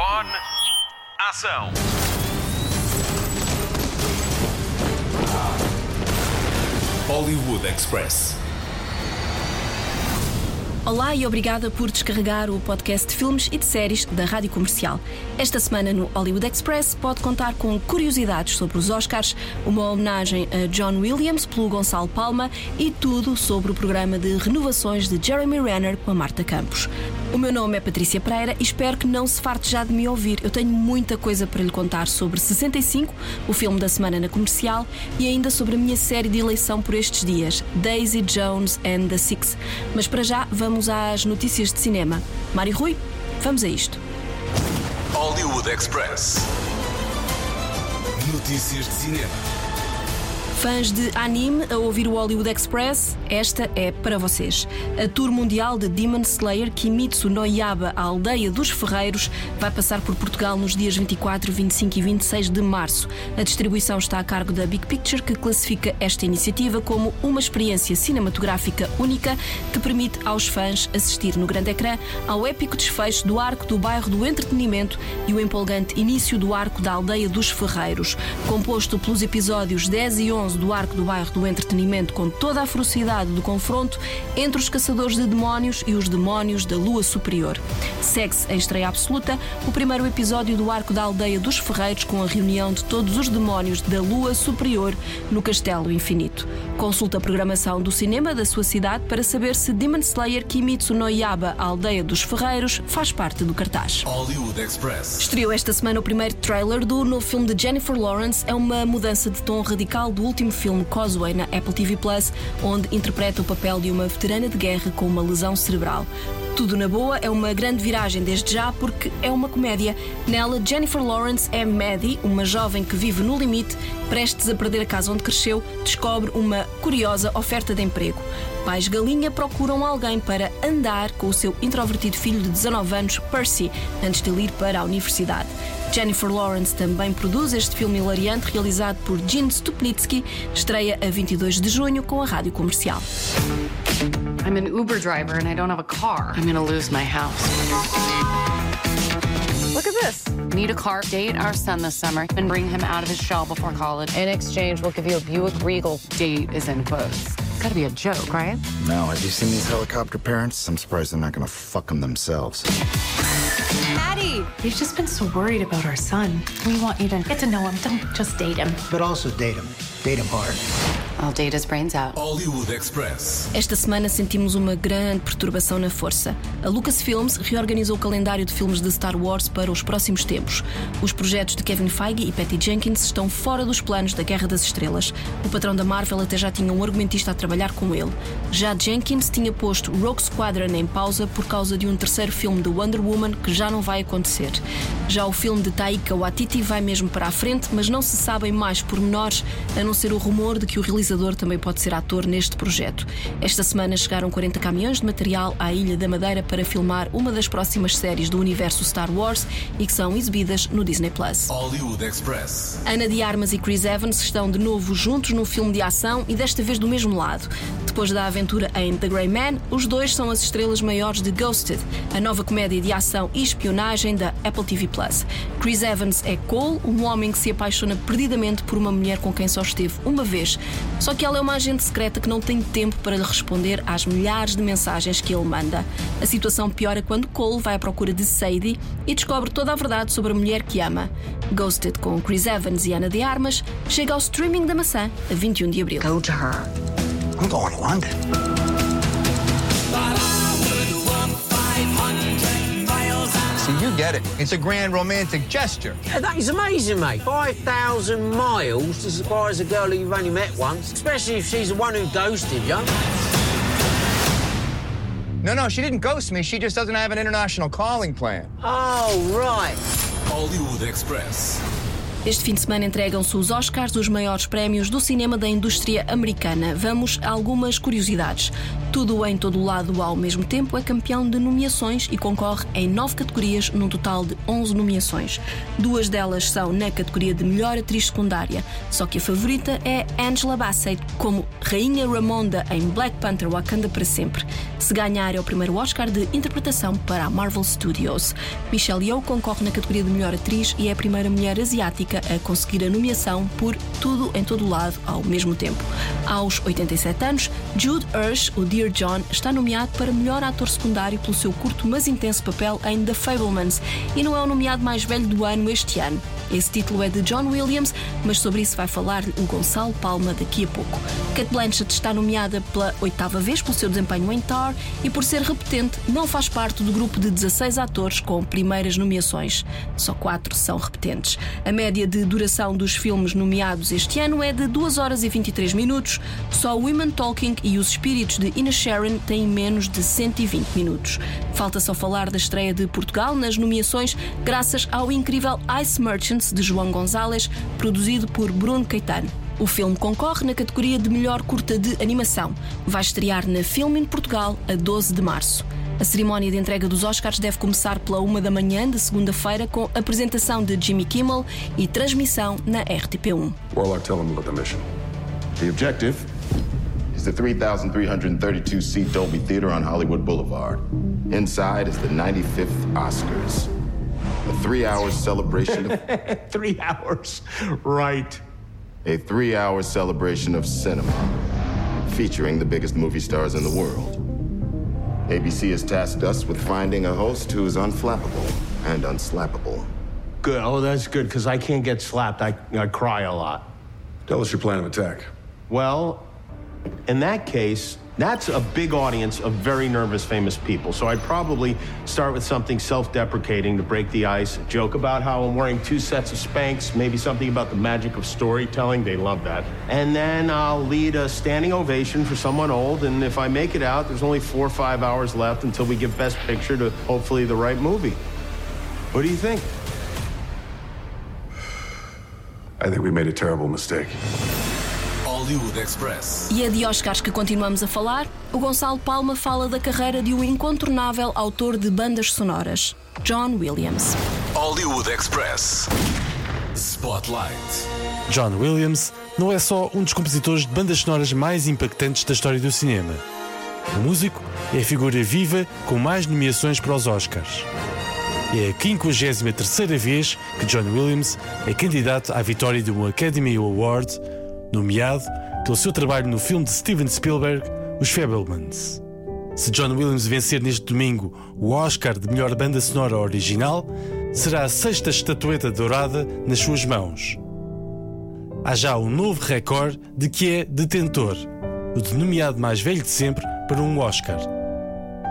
Microfone. Ação. Hollywood Express. Olá e obrigada por descarregar o podcast de filmes e de séries da Rádio Comercial. Esta semana no Hollywood Express pode contar com curiosidades sobre os Oscars, uma homenagem a John Williams pelo Gonçalo Palma e tudo sobre o programa de renovações de Jeremy Renner com a Marta Campos. O meu nome é Patrícia Pereira e espero que não se farte já de me ouvir. Eu tenho muita coisa para lhe contar sobre 65, o filme da semana na comercial, e ainda sobre a minha série de eleição por estes dias, Daisy Jones and the Six. Mas para já, vamos às notícias de cinema. Mário Rui, vamos a isto. Hollywood Express. Notícias de cinema. Fãs de anime a ouvir o Hollywood Express, esta é para vocês. A tour mundial de Demon Slayer Kimitsu no Yaba, a aldeia dos ferreiros, vai passar por Portugal nos dias 24, 25 e 26 de março. A distribuição está a cargo da Big Picture, que classifica esta iniciativa como uma experiência cinematográfica única que permite aos fãs assistir no grande ecrã ao épico desfecho do arco do bairro do entretenimento e o empolgante início do arco da aldeia dos ferreiros. Composto pelos episódios 10 e 11 do arco do bairro do entretenimento com toda a ferocidade do confronto entre os caçadores de demónios e os demónios da lua superior. Segue-se em estreia absoluta o primeiro episódio do arco da aldeia dos ferreiros com a reunião de todos os demónios da lua superior no Castelo Infinito. Consulta a programação do cinema da sua cidade para saber se Demon Slayer Kimitsu no Yaba, a aldeia dos ferreiros, faz parte do cartaz. Hollywood Express. Estreou esta semana o primeiro trailer do novo filme de Jennifer Lawrence. É uma mudança de tom radical do último filme Causeway na Apple TV Plus, onde interpreta o papel de uma veterana de guerra com uma lesão cerebral. Tudo na boa é uma grande viragem desde já porque é uma comédia. Nela, Jennifer Lawrence é Maddie, uma jovem que vive no limite, prestes a perder a casa onde cresceu, descobre uma curiosa oferta de emprego. Pais Galinha procuram alguém para andar com o seu introvertido filho de 19 anos, Percy, antes de ele ir para a universidade. Jennifer Lawrence também produz este filme hilariante realizado por Gene Stupnitsky, estreia a 22 de junho com a rádio comercial. I'm an Uber driver and I don't have a car. I'm gonna lose my house. Look at this. Need a car, date our son this summer, and bring him out of his shell before college. In exchange, we'll give you a Buick Regal. Date is in quotes. It's gotta be a joke, right? No, have you seen these helicopter parents? I'm surprised they're not gonna fuck them themselves. Maddie, we've just been so worried about our son. We want you to get to know him. Don't just date him. but also date him. Date him hard. I'll date his brains out. Hollywood Express. Esta semana sentimos uma grande perturbação na força. A Lucasfilms reorganizou o calendário de filmes de Star Wars para os próximos tempos. Os projetos de Kevin Feige e Patty Jenkins estão fora dos planos da Guerra das Estrelas. O patrão da Marvel até já tinha um argumentista a trabalhar com ele. Já Jenkins tinha posto Rogue Squadron em pausa por causa de um terceiro filme de Wonder Woman que já não vai acontecer. Já o filme de Taika Waititi vai mesmo para a frente, mas não se sabem mais pormenores, a não ser o rumor de que o realizador também pode ser ator neste projeto. Esta semana chegaram 40 caminhões de material à Ilha da Madeira para filmar uma das próximas séries do universo Star Wars e que são exibidas no Disney Plus. Hollywood Express. Ana de Armas e Chris Evans estão de novo juntos num filme de ação e desta vez do mesmo lado. Depois da aventura em The Grey Man, os dois são as estrelas maiores de Ghosted, a nova comédia de ação e espionagem da Apple TV Plus. Chris Evans é Cole, um homem que se apaixona perdidamente por uma mulher com quem só esteve uma vez. Só que ela é uma agente secreta que não tem tempo para lhe responder às milhares de mensagens que ele manda. A situação piora quando Cole vai à procura de Sadie e descobre toda a verdade sobre a mulher que ama. Ghosted com Chris Evans e Ana de Armas chega ao streaming da maçã a 21 de abril. Go to her. I'm going to London. See, you get it. It's a grand romantic gesture. Yeah, that is amazing, mate. 5,000 miles to surprise a girl who you've only met once, especially if she's the one who ghosted you. No, no, she didn't ghost me. She just doesn't have an international calling plan. Oh, right. Hollywood Express. Este fim de semana entregam-se os Oscars, os maiores prémios do cinema da indústria americana. Vamos a algumas curiosidades. Tudo em todo lado ao mesmo tempo é campeão de nomeações e concorre em nove categorias, num total de 11 nomeações. Duas delas são na categoria de melhor atriz secundária, só que a favorita é Angela Bassett como Rainha Ramonda em Black Panther Wakanda para sempre. Se ganhar é o primeiro Oscar de interpretação para a Marvel Studios. Michelle Yeoh concorre na categoria de melhor atriz e é a primeira mulher asiática a conseguir a nomeação por Tudo em todo lado ao mesmo tempo. Aos 87 anos, Jude Hirsch, o Dear John, está nomeado para melhor ator secundário pelo seu curto mas intenso papel em The Fablemans e não é o nomeado mais velho do ano este ano. Esse título é de John Williams, mas sobre isso vai falar o Gonçalo Palma daqui a pouco. Kate Blanchett está nomeada pela oitava vez pelo seu desempenho em Tar e por ser repetente não faz parte do grupo de 16 atores com primeiras nomeações. Só quatro são repetentes. A média de duração dos filmes nomeados este ano é de 2 horas e 23 minutos. Só Women Talking e Os Espíritos de Ina Sharon têm menos de 120 minutos. Falta só falar da estreia de Portugal nas nomeações, graças ao incrível Ice Merchants de João Gonzalez, produzido por Bruno Caetano. O filme concorre na categoria de melhor curta de animação. Vai estrear na Filme em Portugal a 12 de março. A cerimónia de entrega dos Oscars deve começar pela uma da manhã de segunda-feira com apresentação de Jimmy Kimmel e transmissão na RTP1. Warlock, tell him about the mission. The objective is the 3,332 seat Dolby Theater on Hollywood Boulevard. Inside is the 95th Oscars. A three hour celebration of. three hours? Right. A three hour celebration of cinema, featuring the biggest movie stars in the world. ABC has tasked us with finding a host who is unflappable and unslappable. Good. Oh, that's good, because I can't get slapped. I, I cry a lot. Tell us your plan of attack. Well, in that case, that's a big audience of very nervous, famous people. So I'd probably start with something self deprecating to break the ice, joke about how I'm wearing two sets of Spanx, maybe something about the magic of storytelling. They love that. And then I'll lead a standing ovation for someone old. And if I make it out, there's only four or five hours left until we give Best Picture to hopefully the right movie. What do you think? I think we made a terrible mistake. Hollywood Express. E é de Oscars que continuamos a falar. O Gonçalo Palma fala da carreira de um incontornável autor de bandas sonoras, John Williams. Hollywood Express. Spotlight. John Williams não é só um dos compositores de bandas sonoras mais impactantes da história do cinema. O músico é a figura viva com mais nomeações para os Oscars. É a 53 vez que John Williams é candidato à vitória de um Academy Award, nomeado pelo seu trabalho no filme de Steven Spielberg, Os Fablemans. Se John Williams vencer neste domingo o Oscar de melhor banda sonora original, será a sexta estatueta dourada nas suas mãos. Há já um novo recorde de que é detentor, o de nomeado mais velho de sempre para um Oscar.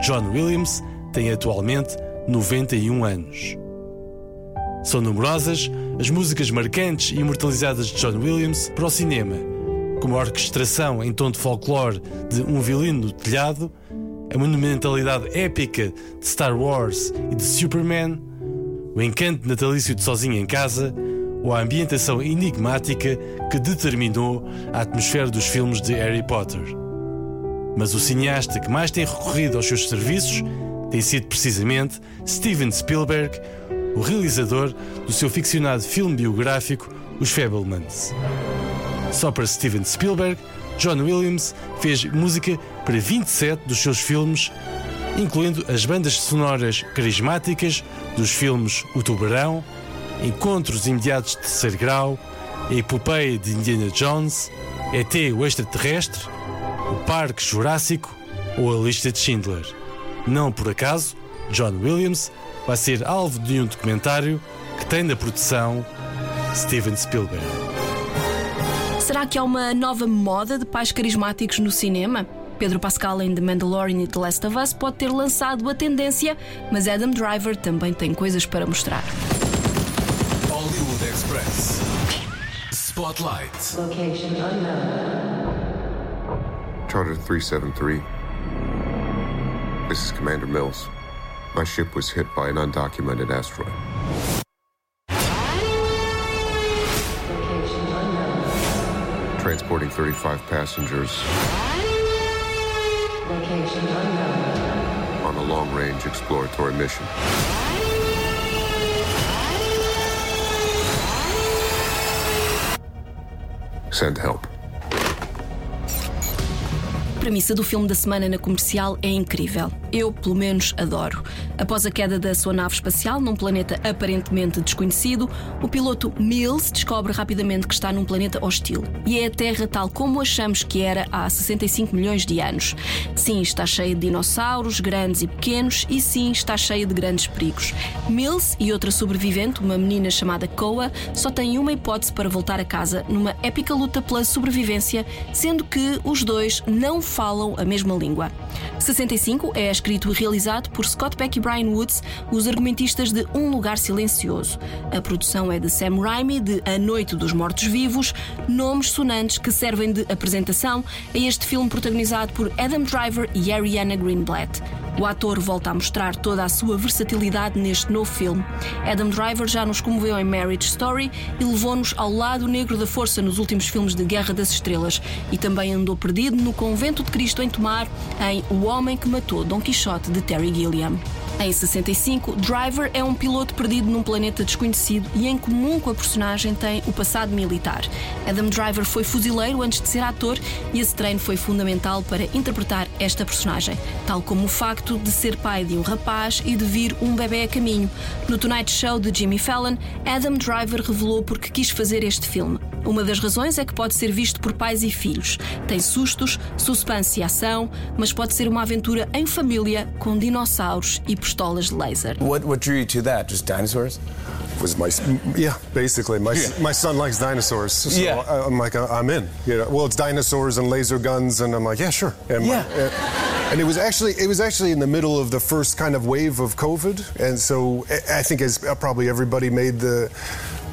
John Williams tem atualmente 91 anos. São numerosas as músicas marcantes e imortalizadas de John Williams para o cinema, como a orquestração em tom de folclore de Um Violino no Telhado, a monumentalidade épica de Star Wars e de Superman, o encanto natalício de Sozinho em Casa ou a ambientação enigmática que determinou a atmosfera dos filmes de Harry Potter. Mas o cineasta que mais tem recorrido aos seus serviços tem sido precisamente Steven Spielberg, o realizador do seu ficcionado filme biográfico Os Fablemans. Só para Steven Spielberg, John Williams fez música para 27 dos seus filmes, incluindo as bandas sonoras carismáticas dos filmes O Tubarão, Encontros Imediatos de Terceiro Grau, A Epopeia de Indiana Jones, ET o Extraterrestre, O Parque Jurássico ou A Lista de Schindler. Não por acaso, John Williams vai ser alvo de um documentário que tem na produção Steven Spielberg. Será que há uma nova moda de pais carismáticos no cinema? Pedro Pascal em The Mandalorian e The Last of Us pode ter lançado a tendência, mas Adam Driver também tem coisas para mostrar. Hollywood Express. Spotlight. Location unknown. Charter 373. This is Commander Mills. My ship was hit by an undocumented asteroid. Transporting 35 passengers. On a long range exploratory mission. Send help. A premissa do filme da semana na comercial é incrível. Eu, pelo menos, adoro. Após a queda da sua nave espacial num planeta aparentemente desconhecido, o piloto Mills descobre rapidamente que está num planeta hostil. E é a Terra tal como achamos que era há 65 milhões de anos. Sim, está cheia de dinossauros, grandes e pequenos, e sim, está cheia de grandes perigos. Mills e outra sobrevivente, uma menina chamada Koa, só têm uma hipótese para voltar a casa numa épica luta pela sobrevivência, sendo que os dois não falam a mesma língua. 65 é escrito e realizado por Scott Beck e Brian Woods, os argumentistas de Um Lugar Silencioso. A produção é de Sam Raimi, de A Noite dos Mortos-Vivos, nomes sonantes que servem de apresentação a este filme protagonizado por Adam Driver e Ariana Greenblatt. O ator volta a mostrar toda a sua versatilidade neste novo filme. Adam Driver já nos comoveu em Marriage Story e levou-nos ao lado negro da força nos últimos filmes de Guerra das Estrelas e também andou perdido no Convento de Cristo em Tomar em O Homem que Matou Don Quixote de Terry Gilliam. Em 65, Driver é um piloto perdido num planeta desconhecido e, em comum com a personagem, tem o passado militar. Adam Driver foi fuzileiro antes de ser ator e esse treino foi fundamental para interpretar esta personagem, tal como o facto de ser pai de um rapaz e de vir um bebê a caminho. No Tonight Show de Jimmy Fallon, Adam Driver revelou porque quis fazer este filme. Uma das razões é que pode ser visto por pais e filhos. Tem sustos, suspense e ação, mas pode ser uma aventura em família com dinossauros e pistolas de laser. What what drew you to that? Just dinosaurs? Was my yeah, basically my Yeah. my son likes dinosaurs, so Yeah. I, I'm like I'm in. You know, well, it's dinosaurs and laser guns, and I'm like, yeah, sure. And my- Yeah. uh, and it was actually it was actually in the middle of the first kind of wave of COVID, and so I- I think as uh, probably everybody made the.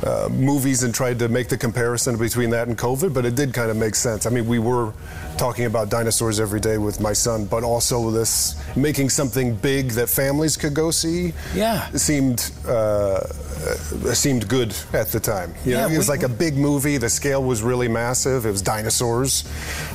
Uh, movies and tried to make the comparison between that and COVID, but it did kind of make sense. I mean, we were talking about dinosaurs every day with my son, but also this making something big that families could go see. Yeah. seemed uh, uh, seemed good at the time. You know, it was we- like a big movie. The scale was really massive. It was dinosaurs.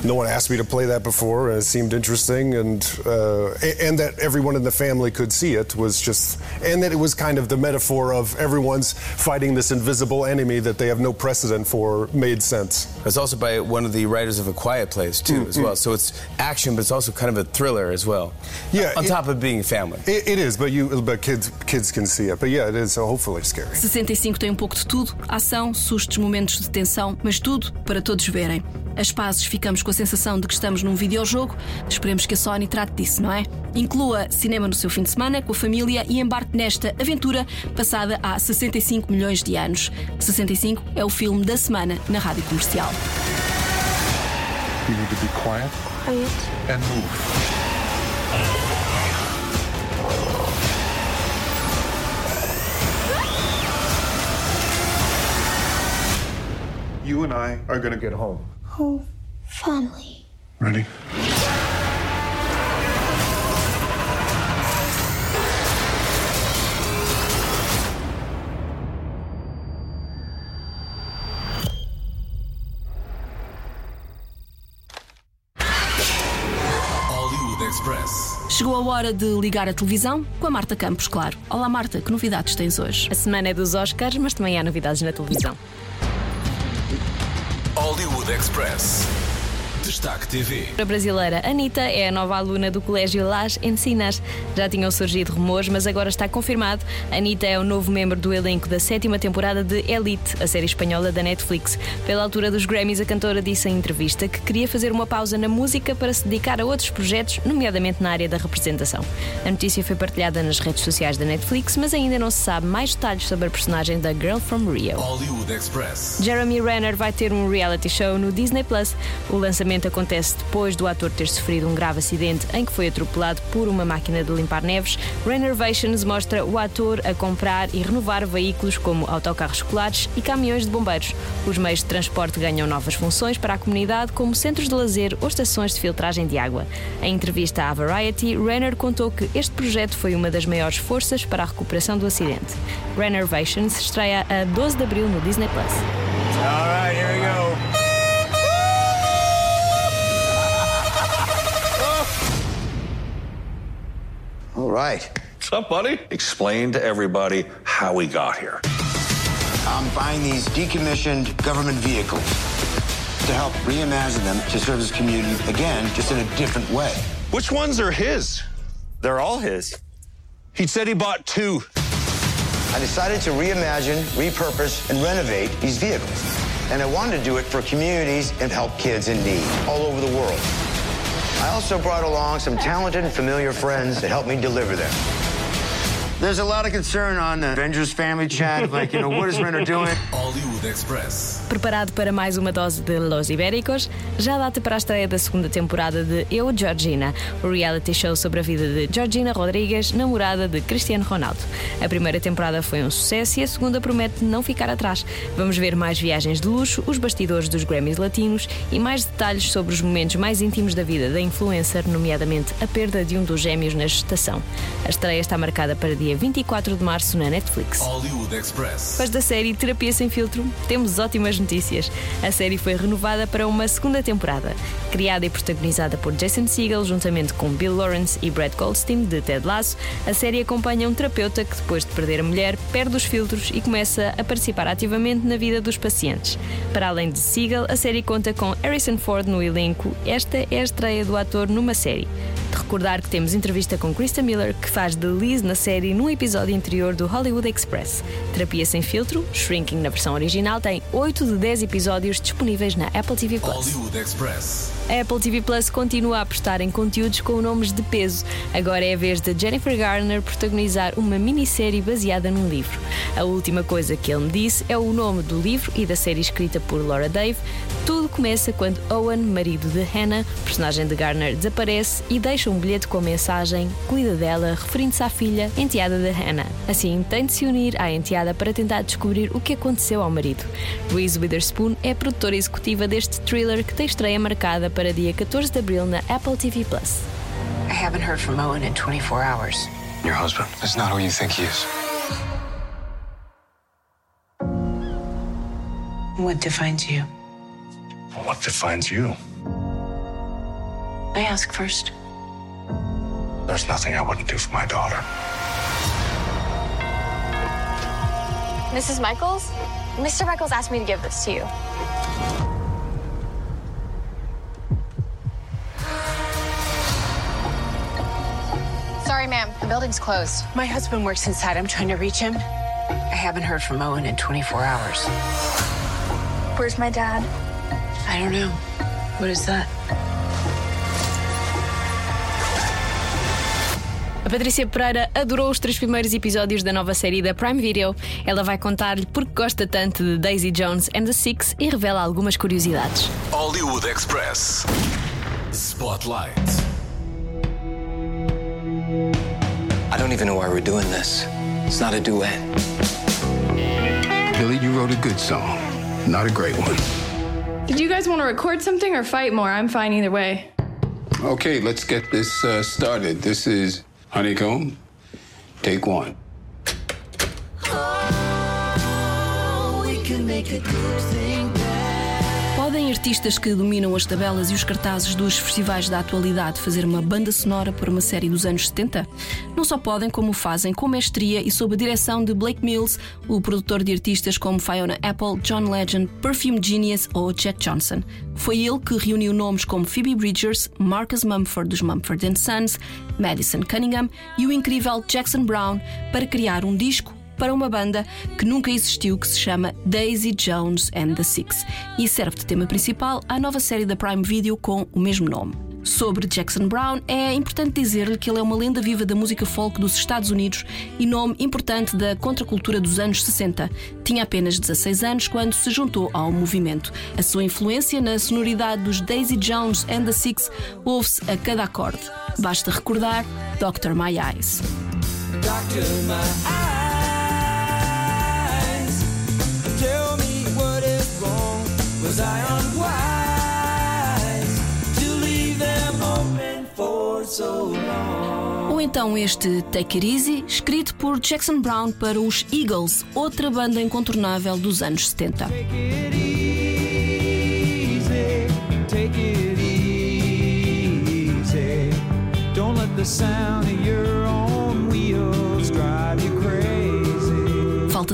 No one asked me to play that before, and it seemed interesting. And uh, and that everyone in the family could see it was just, and that it was kind of the metaphor of everyone's fighting this invisible enemy that they have no precedent for made sense. It's also by one of the writers of A Quiet Place too, as well. So it's action, but it's also kind of a thriller as well. Yeah, On it- top of being family. It, it is, but you, but kids, kids can see it. But yeah, it is. So hopefully scary. 65 tem um pouco de tudo: ação, sustos, momentos de tensão, mas tudo para todos verem. As pazes ficamos com a sensação de que estamos num videojogo. Esperemos que a Sony trate disso, não é? Inclua cinema no seu fim de semana com a família e embarque nesta aventura passada há 65 milhões de anos. 65 é o filme da semana na rádio comercial. You need to be quiet and move. I are gonna get home. Home. Family. Ready? Chegou a hora de ligar a televisão com a Marta Campos, claro. Olá Marta, que novidades tens hoje? A semana é dos Oscars, mas também há novidades na televisão. Hollywood Express. Destaque TV. A brasileira Anitta é a nova aluna do Colégio Las Encinas. Já tinham surgido rumores, mas agora está confirmado. Anitta é o novo membro do elenco da sétima temporada de Elite, a série espanhola da Netflix. Pela altura dos Grammys, a cantora disse em entrevista que queria fazer uma pausa na música para se dedicar a outros projetos, nomeadamente na área da representação. A notícia foi partilhada nas redes sociais da Netflix, mas ainda não se sabe mais detalhes sobre a personagem da Girl from Rio. Hollywood Express. Jeremy Renner vai ter um reality show no Disney Plus. O lançamento acontece depois do ator ter sofrido um grave acidente em que foi atropelado por uma máquina de limpar neves. Renovations mostra o ator a comprar e renovar veículos como autocarros escolares e caminhões de bombeiros. Os meios de transporte ganham novas funções para a comunidade, como centros de lazer ou estações de filtragem de água. Em entrevista à Variety, Renner contou que este projeto foi uma das maiores forças para a recuperação do acidente. Renovations estreia a 12 de abril no Disney Plus. Right. What's up, buddy? Explain to everybody how we got here. I'm buying these decommissioned government vehicles to help reimagine them to serve this community again, just in a different way. Which ones are his? They're all his. He said he bought two. I decided to reimagine, repurpose, and renovate these vehicles. And I wanted to do it for communities and help kids in need all over the world. I also brought along some talented and familiar friends to help me deliver them. There's a lot of concern on the Avengers family chat, like, you know, what is Renner doing? Hollywood Express. Preparado para mais uma dose de Los Ibéricos, já data para a estreia da segunda temporada de Eu, Georgina, o reality show sobre a vida de Georgina Rodrigues, namorada de Cristiano Ronaldo. A primeira temporada foi um sucesso e a segunda promete não ficar atrás. Vamos ver mais viagens de luxo, os bastidores dos Grammys latinos e mais detalhes sobre os momentos mais íntimos da vida da influencer, nomeadamente a perda de um dos gêmeos na gestação. A estreia está marcada para dia 24 de março na Netflix. Hollywood Express. Depois da série Terapia Sem Filtro, temos ótimas notícias. A série foi renovada para uma segunda temporada. Criada e protagonizada por Jason Segel, juntamente com Bill Lawrence e Brad Goldstein, de Ted Lasso, a série acompanha um terapeuta que, depois de perder a mulher, perde os filtros e começa a participar ativamente na vida dos pacientes. Para além de Segel, a série conta com Harrison Ford no elenco. Esta é a estreia do ator numa série. De recordar que temos entrevista com Krista Miller, que faz de Liz na série num episódio anterior do Hollywood Express. Terapia sem filtro, Shrinking na versão original, tem 8 de 10 episódios disponíveis na Apple TV Plus. Hollywood Express. A Apple TV Plus continua a apostar em conteúdos com nomes de peso. Agora é a vez de Jennifer Garner protagonizar uma minissérie baseada num livro. A última coisa que ele me disse é o nome do livro e da série escrita por Laura Dave. Tudo começa quando Owen, marido de Hannah, personagem de Garner, desaparece e deixa um bilhete com a mensagem Cuida dela, referindo-se à filha, enteada de Hannah. Assim, tem de se unir à enteada para tentar descobrir o que aconteceu ao marido. Reese Witherspoon é produtora executiva deste thriller que tem estreia marcada para dia 14 de abril na Apple TV Plus. I haven't heard from Owen in 24 hours. Your husband is not who you think he is. What defines you? What defines you? I ask first. There's nothing I wouldn't do for my daughter. Mrs. Michaels? Mr. Michaels asked me to give this to you. Sorry, ma'am. The building's closed. My husband works inside. I'm trying to reach him. I haven't heard from Owen in 24 hours. Where's my dad? I don't know. What is that? A Patrícia Pereira adorou os três primeiros episódios da nova série da Prime Video. Ela vai contar-lhe porque gosta tanto de Daisy Jones and the Six e revela algumas curiosidades. Hollywood Express. Spotlight. I don't even know why we're doing this. It's not a duet. Billy, you wrote a good song, not a great one. Did you guys want to record something or fight more? I'm fine either way. Okay, let's get this uh, started. This is Honeycomb. Take one. Podem artistas que dominam as tabelas e os cartazes dos festivais da atualidade fazer uma banda sonora para uma série dos anos 70? Não só podem, como fazem com mestria e sob a direção de Blake Mills, o produtor de artistas como Fiona Apple, John Legend, Perfume Genius ou Jack Johnson. Foi ele que reuniu nomes como Phoebe Bridgers, Marcus Mumford dos Mumford Sons, Madison Cunningham e o incrível Jackson Brown para criar um disco para uma banda que nunca existiu que se chama Daisy Jones and the Six e serve de tema principal à nova série da Prime Video com o mesmo nome. Sobre Jackson Brown, é importante dizer-lhe que ele é uma lenda viva da música folk dos Estados Unidos e nome importante da contracultura dos anos 60. Tinha apenas 16 anos quando se juntou ao movimento. A sua influência na sonoridade dos Daisy Jones and the Six ouve-se a cada acorde. Basta recordar Dr. My Eyes. Doctor, my eyes. Was I unwise to leave them open for so long? Ou então este Take It Easy, escrito por Jackson Brown para os Eagles, outra banda incontornável dos anos 70. Take it easy, take it easy. Don't let the sound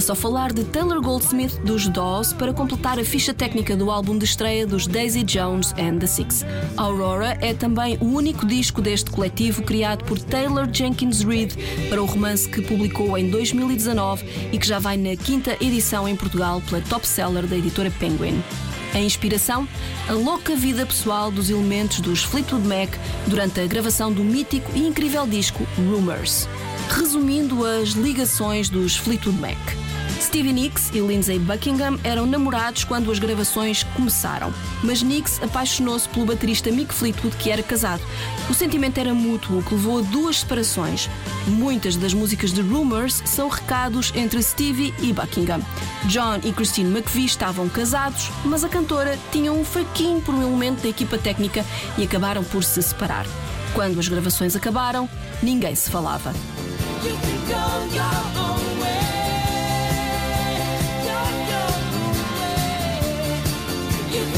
só falar de Taylor Goldsmith dos Dawes para completar a ficha técnica do álbum de estreia dos Daisy Jones and the Six. Aurora é também o único disco deste coletivo criado por Taylor Jenkins Reid para o romance que publicou em 2019 e que já vai na quinta edição em Portugal pela top seller da editora Penguin. A inspiração? A louca vida pessoal dos elementos dos Fleetwood Mac durante a gravação do mítico e incrível disco Rumors. Resumindo as ligações dos Fleetwood Mac. Stevie Nicks e Lindsay Buckingham eram namorados quando as gravações começaram, mas Nicks apaixonou-se pelo baterista Mick Fleetwood, que era casado. O sentimento era mútuo, o que levou a duas separações. Muitas das músicas de Rumors são recados entre Stevie e Buckingham. John e Christine McVie estavam casados, mas a cantora tinha um fraquinho por um elemento da equipa técnica e acabaram por se separar. Quando as gravações acabaram, ninguém se falava.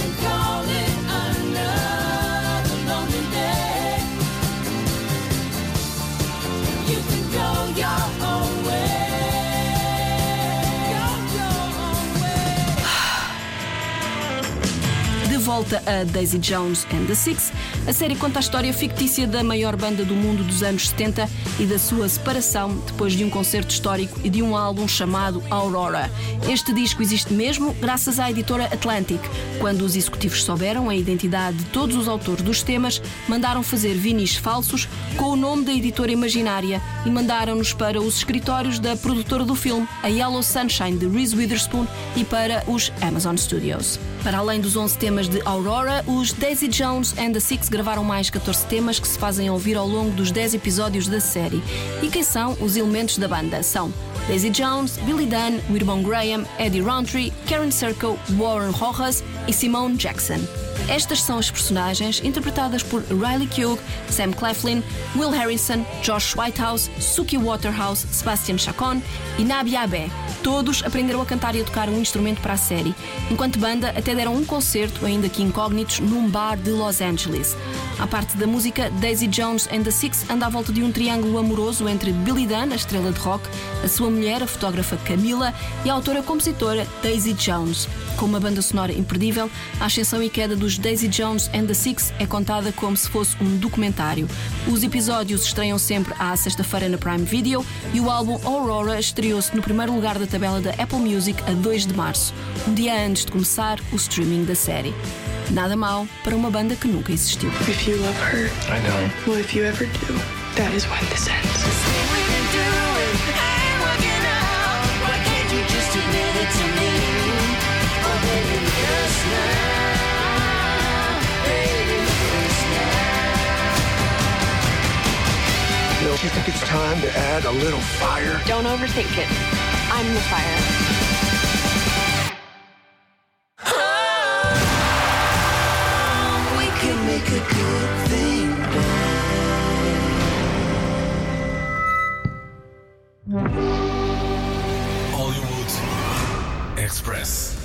volta a Daisy Jones and the Six, a série conta a história fictícia da maior banda do mundo dos anos 70 e da sua separação depois de um concerto histórico e de um álbum chamado Aurora. Este disco existe mesmo graças à editora Atlantic. Quando os executivos souberam a identidade de todos os autores dos temas, mandaram fazer vinis falsos com o nome da editora imaginária e mandaram-nos para os escritórios da produtora do filme, a Yellow Sunshine de Reese Witherspoon, e para os Amazon Studios. Para além dos 11 temas de Aurora, os Daisy Jones and the Six gravaram mais 14 temas que se fazem ouvir ao longo dos 10 episódios da série. E quem são os elementos da banda? São Daisy Jones, Billy Dunn, Wirbon Graham, Eddie Rountree, Karen Serco, Warren Rojas e Simone Jackson. Estas são as personagens interpretadas por Riley Keough, Sam Claflin, Will Harrison, Josh Whitehouse, Suki Waterhouse, Sebastian Chacon e Nabi Abe. Todos aprenderam a cantar e a tocar um instrumento para a série. Enquanto banda, até deram um concerto, ainda que incógnitos, num bar de Los Angeles. À parte da música, Daisy Jones and the Six anda à volta de um triângulo amoroso entre Billy Dunn, a estrela de rock, a sua mulher, a fotógrafa Camila, e a autora-compositora Daisy Jones. Com uma banda sonora imperdível, a ascensão e queda dos Daisy Jones and the Six é contada como se fosse um documentário. Os episódios estreiam sempre à sexta-feira na Prime Video e o álbum Aurora estreou-se no primeiro lugar da tabela da Apple Music a 2 de março, um dia antes de começar o streaming da série. Nada mal para uma banda que nunca existiu. If you love her, I don't. Well, if you ever do, that is when this ends. Don't you think it's time to add a little fire? Don't overthink it. I'm the fire. We can make a good thing Hollywood Express.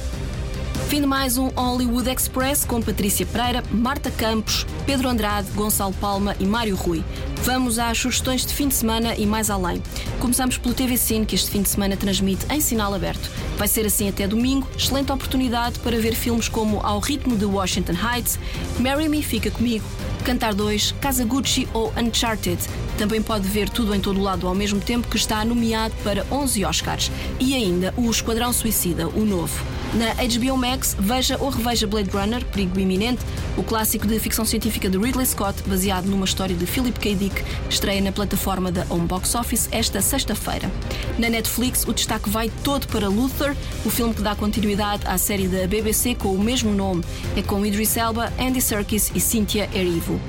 Fim de mais um Hollywood Express com Patrícia Pereira, Marta Campos, Pedro Andrade, Gonçalo Palma e Mário Rui. Vamos às sugestões de fim de semana e mais além. Começamos pelo TV Cine, que este fim de semana transmite em sinal aberto. Vai ser assim até domingo, excelente oportunidade para ver filmes como Ao Ritmo de Washington Heights, Marry Me Fica Comigo, Cantar 2, Casa Gucci ou Uncharted. Também pode ver tudo em todo lado ao mesmo tempo que está nomeado para 11 Oscars. E ainda o Esquadrão Suicida, o novo. Na HBO Max, veja ou reveja Blade Runner, Perigo Iminente, o clássico de ficção científica de Ridley Scott, baseado numa história de Philip K. Dick, estreia na plataforma da Home Box Office esta sexta-feira. Na Netflix, o destaque vai todo para Luther, o filme que dá continuidade à série da BBC com o mesmo nome. É com Idris Elba, Andy Serkis e Cynthia Erivo.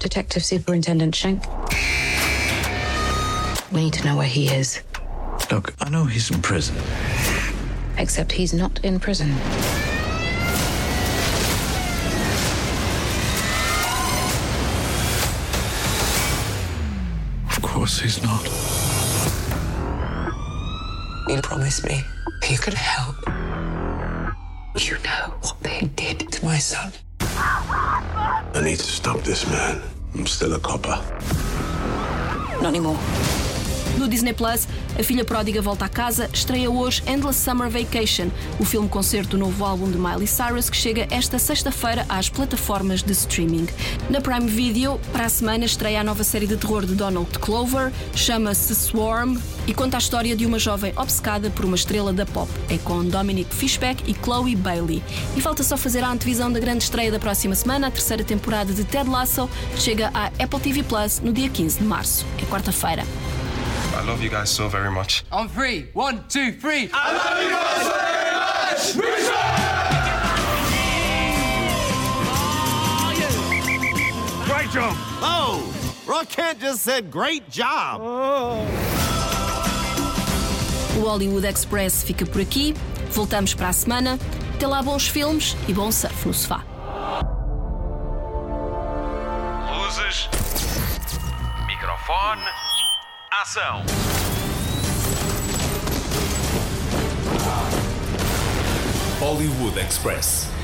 Detective Superintendent Schenk. We need to know where he is. Look, I know he's in prison. Except he's not in prison. Of course he's not. You promised me you could help. You know what they did to my son. I need to stop this man. I'm still a copper. Not anymore. No Disney Plus, A filha pródiga volta à casa, estreia hoje Endless Summer Vacation, o filme concerto do novo álbum de Miley Cyrus que chega esta sexta-feira às plataformas de streaming. Na Prime Video, para a semana estreia a nova série de terror de Donald Clover, chama-se Swarm e conta a história de uma jovem obcecada por uma estrela da pop. É com Dominic Fishback e Chloe Bailey. E falta só fazer a antevisão da grande estreia da próxima semana, a terceira temporada de Ted Lasso, que chega à Apple TV Plus no dia 15 de março. É quarta-feira. I love you guys so very much. On three. One, two, three. I love you guys very much. Great job. Oh, Rock Kent just said great job. O Hollywood Express fica por aqui. Voltamos para a semana. Até lá, bons filmes e bom surf no sofá. Luzes. Microfone. Ação. Hollywood Express.